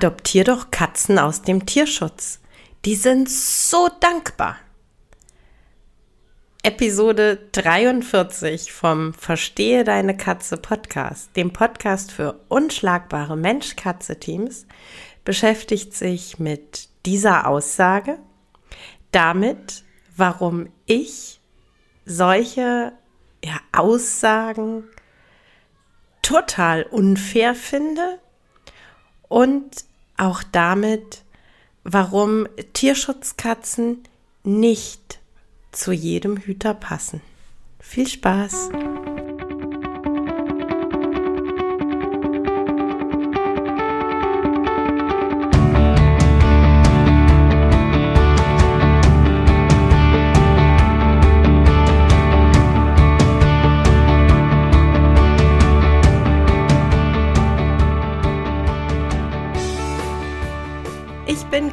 Adoptier doch Katzen aus dem Tierschutz. Die sind so dankbar. Episode 43 vom Verstehe deine Katze Podcast, dem Podcast für unschlagbare Mensch-Katze-Teams, beschäftigt sich mit dieser Aussage, damit, warum ich solche ja, Aussagen total unfair finde und auch damit, warum Tierschutzkatzen nicht zu jedem Hüter passen. Viel Spaß!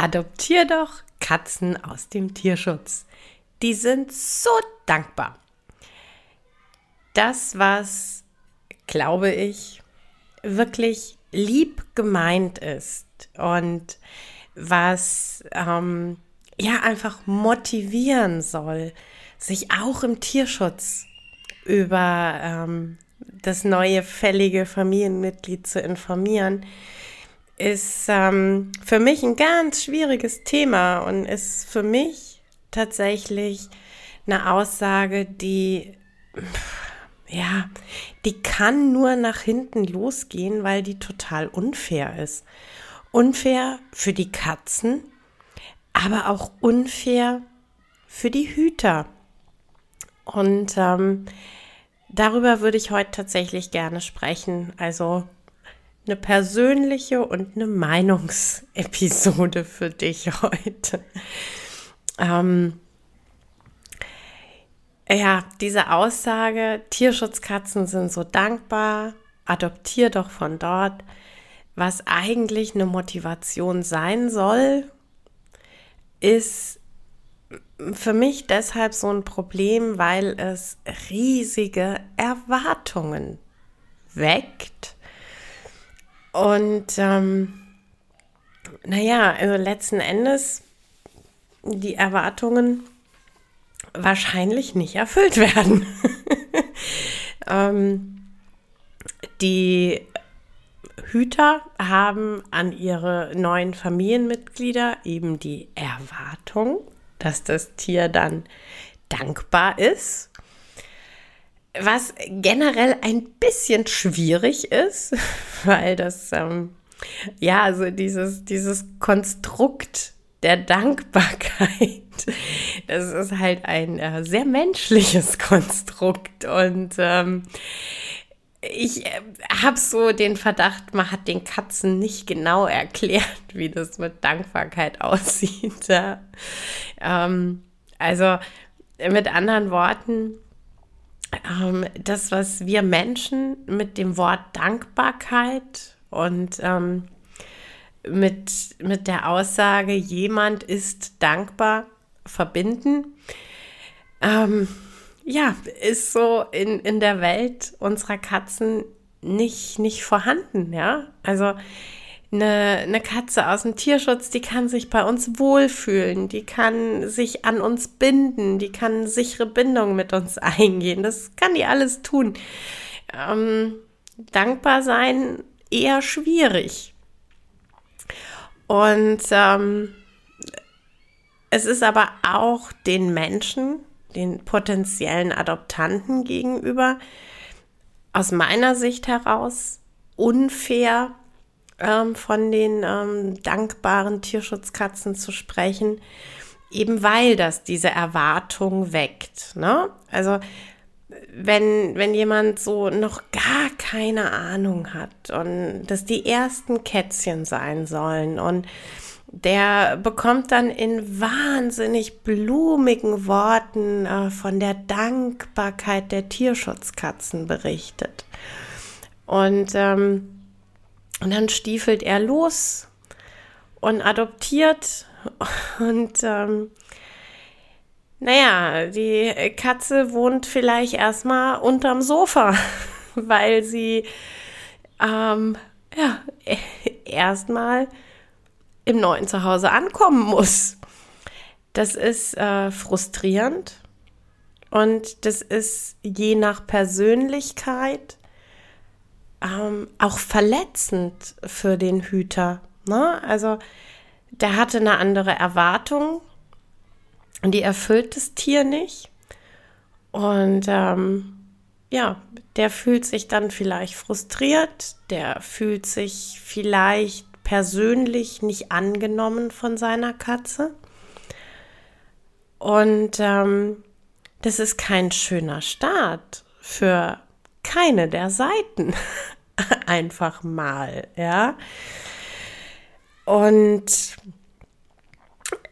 Adoptier doch Katzen aus dem Tierschutz. Die sind so dankbar. Das, was, glaube ich, wirklich lieb gemeint ist und was ähm, ja einfach motivieren soll, sich auch im Tierschutz über ähm, das neue fällige Familienmitglied zu informieren, ist ähm, für mich ein ganz schwieriges Thema und ist für mich tatsächlich eine Aussage, die, ja, die kann nur nach hinten losgehen, weil die total unfair ist. Unfair für die Katzen, aber auch unfair für die Hüter. Und ähm, darüber würde ich heute tatsächlich gerne sprechen. Also eine persönliche und eine Meinungsepisode für dich heute. Ähm, ja, diese Aussage, Tierschutzkatzen sind so dankbar, adoptier doch von dort, was eigentlich eine Motivation sein soll, ist für mich deshalb so ein Problem, weil es riesige Erwartungen weckt und ähm, naja, also letzten Endes die Erwartungen wahrscheinlich nicht erfüllt werden. ähm, die Hüter haben an ihre neuen Familienmitglieder eben die Erwartung, dass das Tier dann dankbar ist was generell ein bisschen schwierig ist, weil das, ähm, ja, also dieses, dieses Konstrukt der Dankbarkeit, das ist halt ein äh, sehr menschliches Konstrukt und ähm, ich äh, habe so den Verdacht, man hat den Katzen nicht genau erklärt, wie das mit Dankbarkeit aussieht. Ja. Ähm, also mit anderen Worten, ähm, das, was wir Menschen mit dem Wort Dankbarkeit und ähm, mit, mit der Aussage, jemand ist dankbar, verbinden, ähm, ja, ist so in, in der Welt unserer Katzen nicht, nicht vorhanden, ja. Also eine, eine Katze aus dem Tierschutz, die kann sich bei uns wohlfühlen, die kann sich an uns binden, die kann sichere Bindung mit uns eingehen. Das kann die alles tun. Ähm, dankbar sein eher schwierig. Und ähm, es ist aber auch den Menschen, den potenziellen Adoptanten gegenüber, aus meiner Sicht heraus unfair ähm, von den ähm, dankbaren Tierschutzkatzen zu sprechen, eben weil das diese Erwartung weckt. Ne? Also wenn, wenn jemand so noch gar keine Ahnung hat und dass die ersten Kätzchen sein sollen und der bekommt dann in wahnsinnig blumigen Worten äh, von der Dankbarkeit der Tierschutzkatzen berichtet. Und, ähm, und dann stiefelt er los und adoptiert und ähm, naja, die Katze wohnt vielleicht erstmal unterm Sofa, weil sie ähm, ja, erstmal im neuen Zuhause ankommen muss. Das ist äh, frustrierend und das ist je nach Persönlichkeit ähm, auch verletzend für den Hüter. Ne? Also der hatte eine andere Erwartung und die erfüllt das Tier nicht. Und ähm, ja, der fühlt sich dann vielleicht frustriert, der fühlt sich vielleicht persönlich nicht angenommen von seiner Katze. Und ähm, das ist kein schöner Start für keine der Seiten. Einfach mal, ja. Und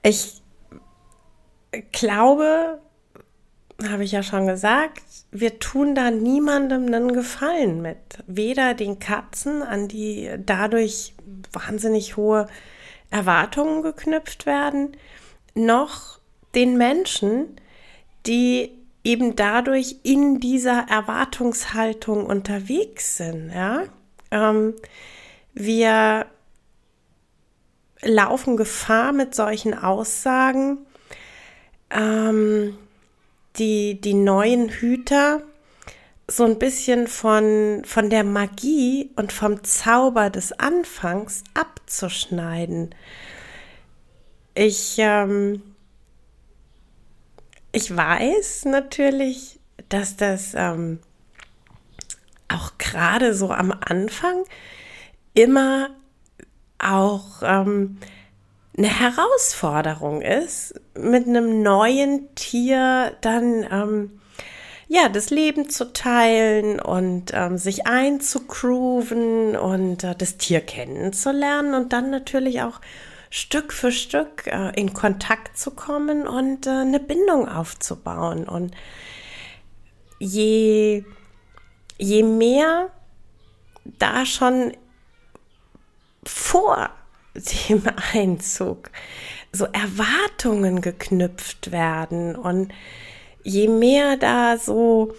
ich glaube, habe ich ja schon gesagt, wir tun da niemandem einen Gefallen mit. Weder den Katzen, an die dadurch wahnsinnig hohe Erwartungen geknüpft werden, noch den Menschen, die eben dadurch in dieser Erwartungshaltung unterwegs sind. Ja? Ähm, wir laufen Gefahr mit solchen Aussagen, ähm, die, die neuen Hüter so ein bisschen von, von der Magie und vom Zauber des Anfangs abzuschneiden. Ich, ähm, ich weiß natürlich, dass das ähm, auch gerade so am Anfang immer auch ähm, eine Herausforderung ist, mit einem neuen Tier dann ähm, ja das Leben zu teilen und ähm, sich einzugrooven und äh, das Tier kennenzulernen und dann natürlich auch Stück für Stück äh, in Kontakt zu kommen und äh, eine Bindung aufzubauen. Und je, je mehr da schon vor dem Einzug so Erwartungen geknüpft werden und je mehr da so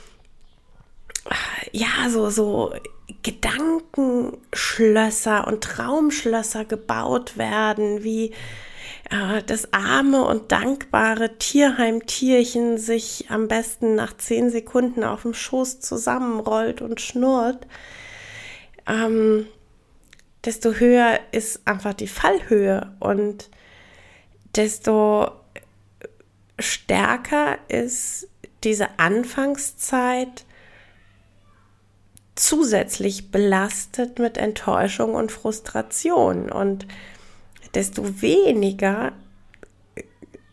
ja so so Gedankenschlösser und Traumschlösser gebaut werden, wie äh, das arme und dankbare Tierheimtierchen sich am besten nach zehn Sekunden auf dem Schoß zusammenrollt und schnurrt. Ähm, desto höher ist einfach die Fallhöhe und desto stärker ist diese Anfangszeit zusätzlich belastet mit Enttäuschung und Frustration und desto weniger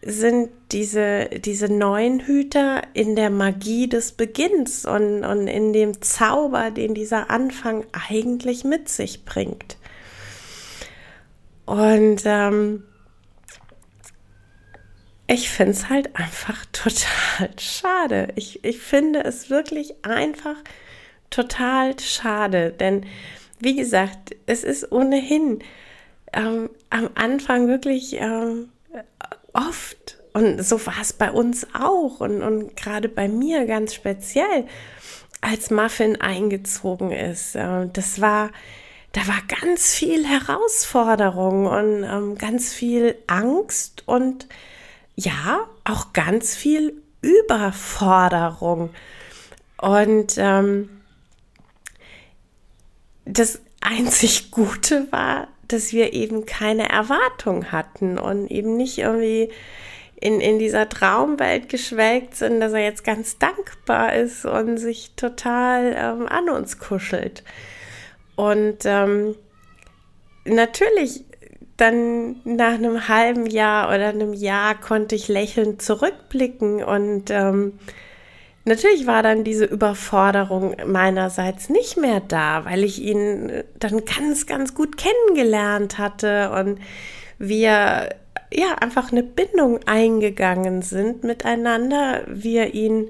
sind diese, diese neuen Hüter in der Magie des Beginns und, und in dem Zauber, den dieser Anfang eigentlich mit sich bringt. Und ähm, ich finde es halt einfach total schade. Ich, ich finde es wirklich einfach total schade, denn wie gesagt, es ist ohnehin ähm, am Anfang wirklich ähm, oft, und so war es bei uns auch und, und gerade bei mir ganz speziell, als Muffin eingezogen ist. Äh, das war, da war ganz viel Herausforderung und ähm, ganz viel Angst und ja, auch ganz viel Überforderung. Und ähm, das einzig Gute war, dass wir eben keine Erwartung hatten und eben nicht irgendwie in, in dieser Traumwelt geschwelgt sind, dass er jetzt ganz dankbar ist und sich total ähm, an uns kuschelt. Und ähm, natürlich dann nach einem halben Jahr oder einem Jahr konnte ich lächelnd zurückblicken und ähm, natürlich war dann diese Überforderung meinerseits nicht mehr da, weil ich ihn dann ganz, ganz gut kennengelernt hatte und wir ja einfach eine Bindung eingegangen sind miteinander, wir ihn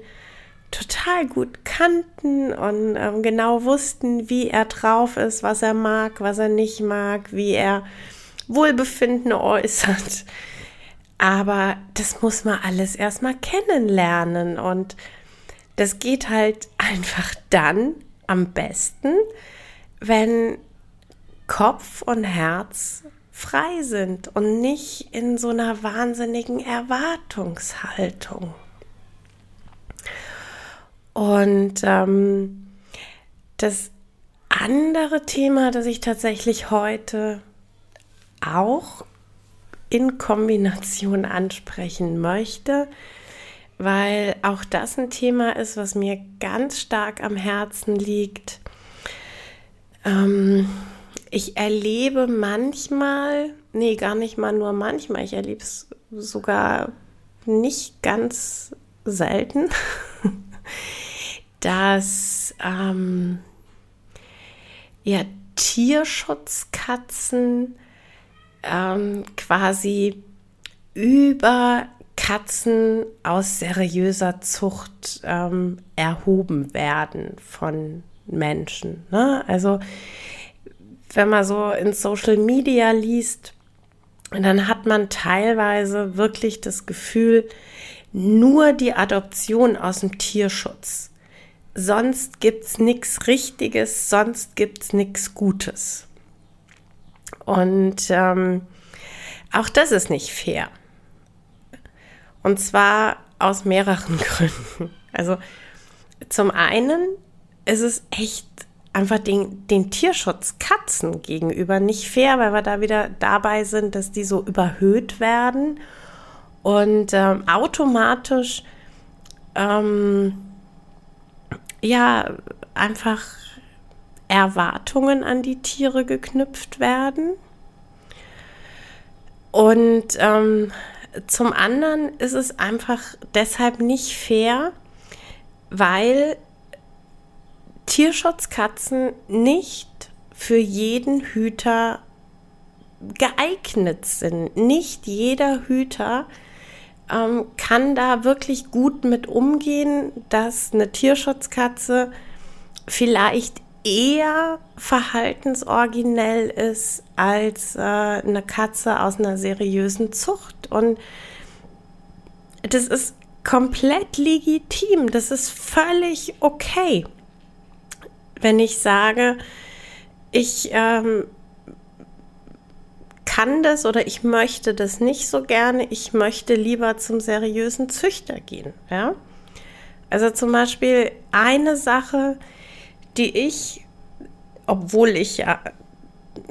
total gut kannten und ähm, genau wussten, wie er drauf ist, was er mag, was er nicht mag, wie er Wohlbefinden äußert. Aber das muss man alles erstmal kennenlernen und das geht halt einfach dann am besten, wenn Kopf und Herz frei sind und nicht in so einer wahnsinnigen Erwartungshaltung. Und ähm, das andere Thema, das ich tatsächlich heute auch in Kombination ansprechen möchte, weil auch das ein Thema ist, was mir ganz stark am Herzen liegt. Ähm, ich erlebe manchmal, nee, gar nicht mal nur manchmal, ich erlebe es sogar nicht ganz selten, dass ähm, ja, Tierschutzkatzen ähm, quasi über Katzen aus seriöser Zucht ähm, erhoben werden von Menschen. Ne? Also wenn man so in Social Media liest, dann hat man teilweise wirklich das Gefühl, nur die Adoption aus dem Tierschutz sonst gibt es nichts Richtiges, sonst gibt es nichts Gutes. Und ähm, auch das ist nicht fair. Und zwar aus mehreren Gründen. Also zum einen ist es echt einfach den, den Tierschutz Katzen gegenüber nicht fair, weil wir da wieder dabei sind, dass die so überhöht werden und ähm, automatisch ähm, ja einfach Erwartungen an die Tiere geknüpft werden. Und ähm, zum anderen ist es einfach deshalb nicht fair, weil Tierschutzkatzen nicht für jeden Hüter geeignet sind. Nicht jeder Hüter ähm, kann da wirklich gut mit umgehen, dass eine Tierschutzkatze vielleicht eher verhaltensoriginell ist als äh, eine Katze aus einer seriösen Zucht. Und das ist komplett legitim. Das ist völlig okay. Wenn ich sage, ich ähm, kann das oder ich möchte das nicht so gerne. Ich möchte lieber zum seriösen Züchter gehen. Ja? Also zum Beispiel eine Sache, die ich, obwohl ich ja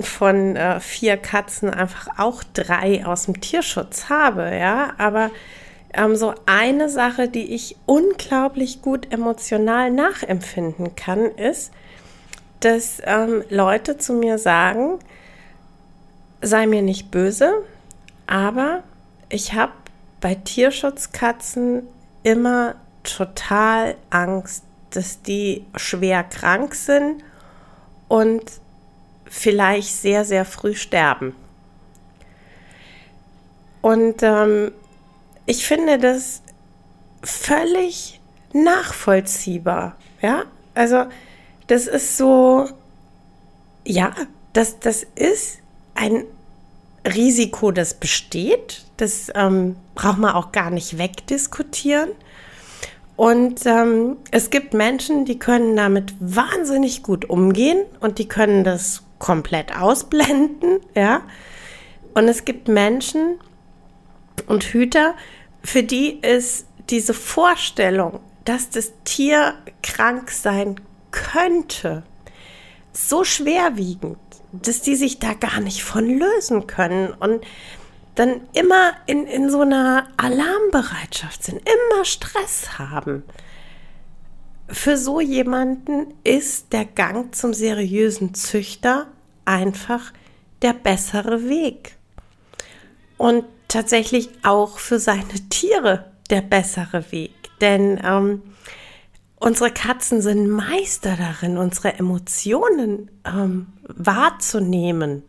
von äh, vier Katzen einfach auch drei aus dem Tierschutz habe, ja, aber ähm, so eine Sache, die ich unglaublich gut emotional nachempfinden kann, ist, dass ähm, Leute zu mir sagen, sei mir nicht böse, aber ich habe bei Tierschutzkatzen immer total Angst, dass die schwer krank sind und vielleicht sehr, sehr früh sterben. Und ähm, ich finde das völlig nachvollziehbar. Ja, also das ist so, ja, das, das ist ein Risiko, das besteht. Das ähm, braucht man auch gar nicht wegdiskutieren. Und ähm, es gibt Menschen, die können damit wahnsinnig gut umgehen und die können das komplett ausblenden, ja. Und es gibt Menschen und Hüter, für die ist diese Vorstellung, dass das Tier krank sein könnte, so schwerwiegend, dass die sich da gar nicht von lösen können und dann immer in, in so einer Alarmbereitschaft sind, immer Stress haben. Für so jemanden ist der Gang zum seriösen Züchter einfach der bessere Weg. Und tatsächlich auch für seine Tiere der bessere Weg. Denn ähm, unsere Katzen sind Meister darin, unsere Emotionen ähm, wahrzunehmen.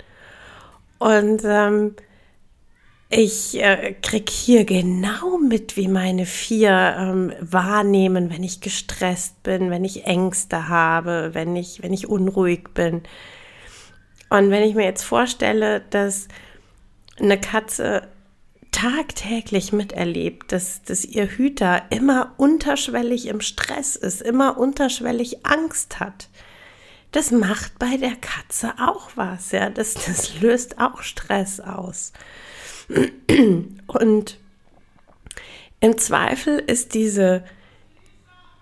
Und ähm, ich äh, krieg hier genau mit, wie meine vier ähm, wahrnehmen, wenn ich gestresst bin, wenn ich Ängste habe, wenn ich, wenn ich unruhig bin. Und wenn ich mir jetzt vorstelle, dass eine Katze tagtäglich miterlebt, dass, dass ihr Hüter immer unterschwellig im Stress ist, immer unterschwellig Angst hat, das macht bei der Katze auch was, ja, das, das löst auch Stress aus. Und im Zweifel ist diese,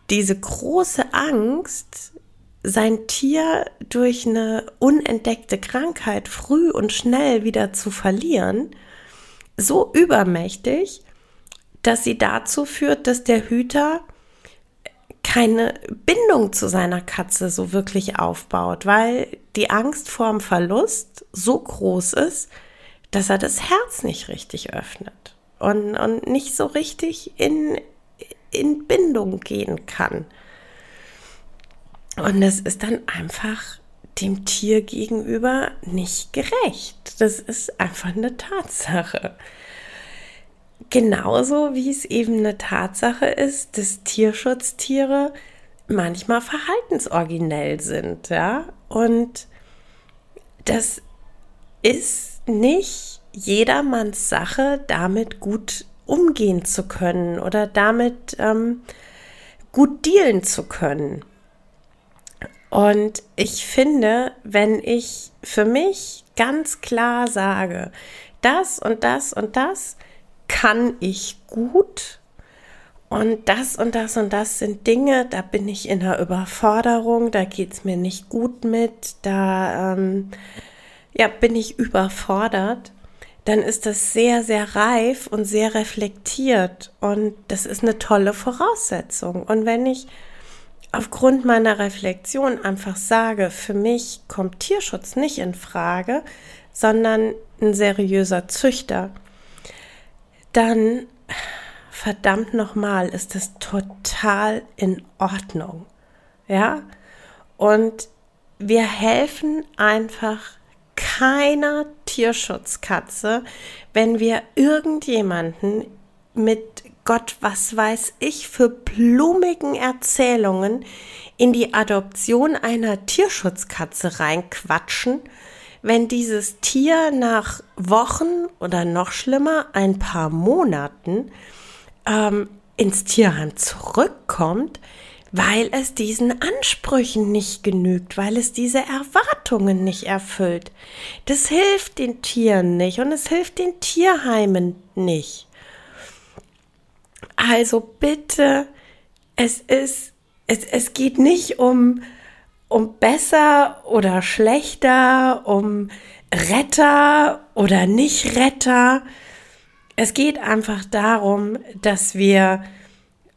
diese große Angst, sein Tier durch eine unentdeckte Krankheit früh und schnell wieder zu verlieren, so übermächtig, dass sie dazu führt, dass der Hüter keine Bindung zu seiner Katze so wirklich aufbaut, weil die Angst vorm Verlust so groß ist, dass er das Herz nicht richtig öffnet und, und nicht so richtig in, in Bindung gehen kann. Und es ist dann einfach dem Tier gegenüber nicht gerecht. Das ist einfach eine Tatsache. Genauso wie es eben eine Tatsache ist, dass Tierschutztiere manchmal verhaltensoriginell sind, ja. Und das ist nicht jedermanns Sache, damit gut umgehen zu können oder damit ähm, gut dealen zu können. Und ich finde, wenn ich für mich ganz klar sage, das und das und das kann ich gut und das und das und das sind Dinge, da bin ich in der Überforderung, da geht es mir nicht gut mit, da ähm, ja, bin ich überfordert, dann ist das sehr, sehr reif und sehr reflektiert und das ist eine tolle Voraussetzung. Und wenn ich aufgrund meiner Reflexion einfach sage, für mich kommt Tierschutz nicht in Frage, sondern ein seriöser Züchter, dann verdammt nochmal ist das total in Ordnung. Ja? Und wir helfen einfach keiner Tierschutzkatze, wenn wir irgendjemanden mit Gott, was weiß ich, für blumigen Erzählungen in die Adoption einer Tierschutzkatze reinquatschen, wenn dieses Tier nach Wochen oder noch schlimmer ein paar Monaten ähm, ins Tierheim zurückkommt, weil es diesen Ansprüchen nicht genügt, weil es diese Erwartungen nicht erfüllt. Das hilft den Tieren nicht und es hilft den Tierheimen nicht. Also bitte, es ist, es, es geht nicht um, um besser oder schlechter, um Retter oder nicht Retter. Es geht einfach darum, dass wir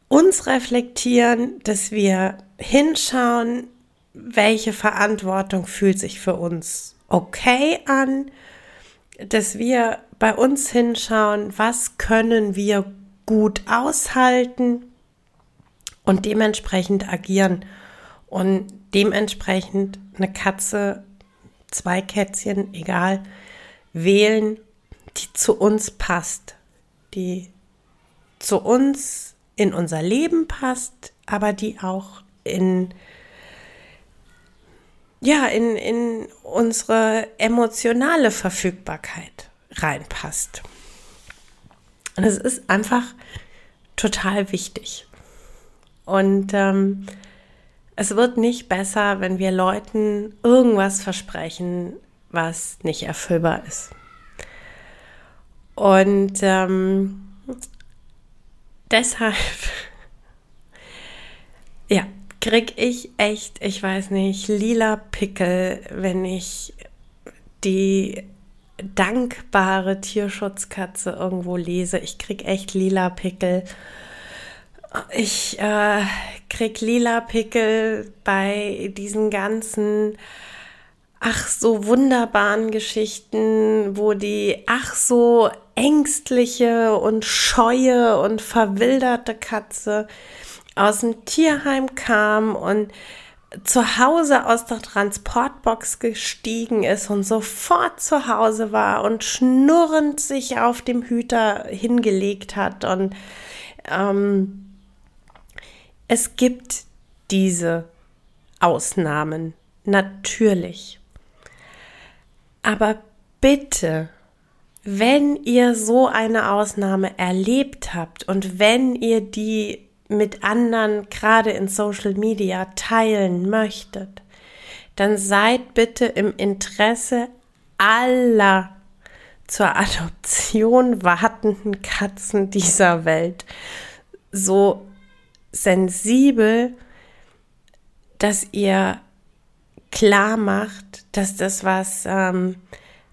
uns reflektieren, dass wir hinschauen, welche Verantwortung fühlt sich für uns okay an, dass wir bei uns hinschauen, was können wir gut aushalten und dementsprechend agieren. Und dementsprechend eine Katze, zwei Kätzchen, egal, wählen, die zu uns passt, die zu uns in unser Leben passt, aber die auch in ja, in, in unsere emotionale Verfügbarkeit reinpasst. Und es ist einfach total wichtig. Und ähm, es wird nicht besser, wenn wir Leuten irgendwas versprechen, was nicht erfüllbar ist. Und ähm, deshalb, ja, krieg ich echt, ich weiß nicht, lila Pickel, wenn ich die dankbare Tierschutzkatze irgendwo lese. Ich krieg echt lila Pickel. Ich äh, krieg lila Pickel bei diesen ganzen ach so wunderbaren Geschichten, wo die ach so ängstliche und scheue und verwilderte Katze aus dem Tierheim kam und zu Hause aus der Transportbox gestiegen ist und sofort zu Hause war und schnurrend sich auf dem Hüter hingelegt hat. Und ähm, es gibt diese Ausnahmen, natürlich. Aber bitte, wenn ihr so eine Ausnahme erlebt habt und wenn ihr die mit anderen, gerade in Social Media, teilen möchtet, dann seid bitte im Interesse aller zur Adoption wartenden Katzen dieser Welt so sensibel, dass ihr klar macht, dass das was ähm,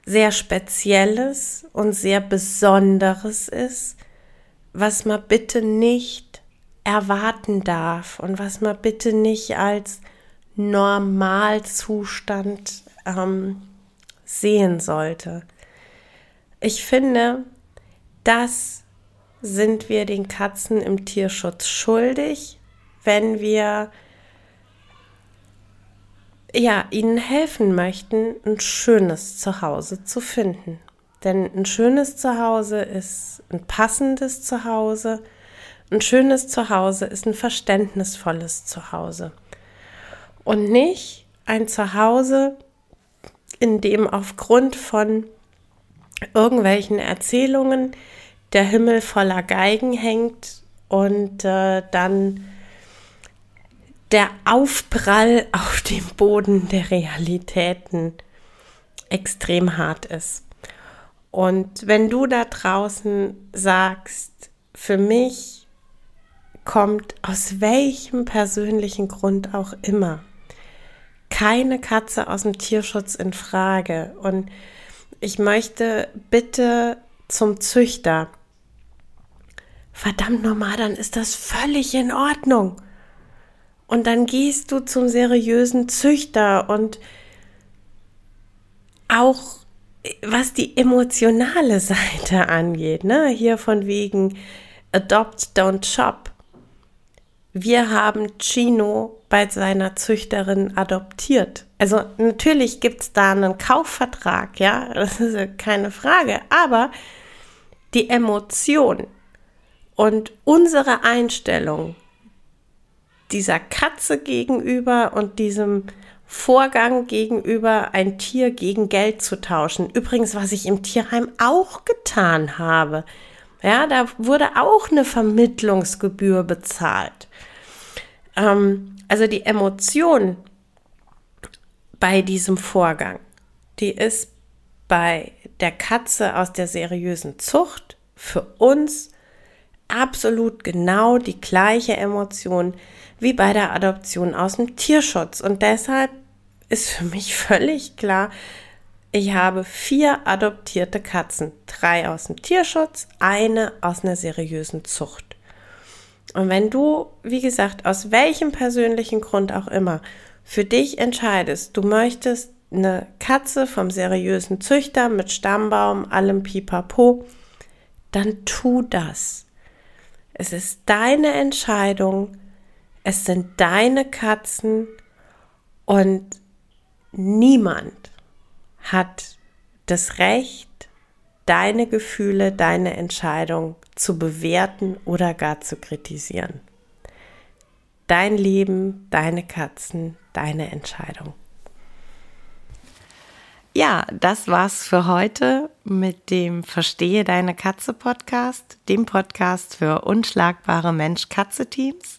sehr Spezielles und sehr Besonderes ist, was man bitte nicht erwarten darf und was man bitte nicht als Normalzustand ähm, sehen sollte. Ich finde, das sind wir den Katzen im Tierschutz schuldig, wenn wir ja, ihnen helfen möchten, ein schönes Zuhause zu finden. Denn ein schönes Zuhause ist ein passendes Zuhause ein schönes Zuhause ist ein verständnisvolles Zuhause und nicht ein Zuhause, in dem aufgrund von irgendwelchen Erzählungen der Himmel voller Geigen hängt und äh, dann der Aufprall auf dem Boden der Realitäten extrem hart ist. Und wenn du da draußen sagst, für mich kommt aus welchem persönlichen Grund auch immer keine Katze aus dem Tierschutz in Frage. Und ich möchte bitte zum Züchter. Verdammt normal, dann ist das völlig in Ordnung. Und dann gehst du zum seriösen Züchter und auch was die emotionale Seite angeht, ne, hier von wegen Adopt, don't shop. Wir haben Chino bei seiner Züchterin adoptiert. Also natürlich gibt es da einen Kaufvertrag, ja, das ist keine Frage, aber die Emotion und unsere Einstellung dieser Katze gegenüber und diesem Vorgang gegenüber ein Tier gegen Geld zu tauschen. Übrigens, was ich im Tierheim auch getan habe. Ja, da wurde auch eine Vermittlungsgebühr bezahlt. Ähm, also die Emotion bei diesem Vorgang, die ist bei der Katze aus der seriösen Zucht für uns absolut genau die gleiche Emotion wie bei der Adoption aus dem Tierschutz. Und deshalb ist für mich völlig klar, ich habe vier adoptierte Katzen, drei aus dem Tierschutz, eine aus einer seriösen Zucht. Und wenn du, wie gesagt, aus welchem persönlichen Grund auch immer, für dich entscheidest, du möchtest eine Katze vom seriösen Züchter mit Stammbaum, allem Pipapo, dann tu das. Es ist deine Entscheidung, es sind deine Katzen und niemand hat das Recht, deine Gefühle, deine Entscheidung zu bewerten oder gar zu kritisieren. Dein Leben, deine Katzen, deine Entscheidung. Ja, das war's für heute mit dem Verstehe deine Katze Podcast, dem Podcast für unschlagbare Mensch-Katze-Teams.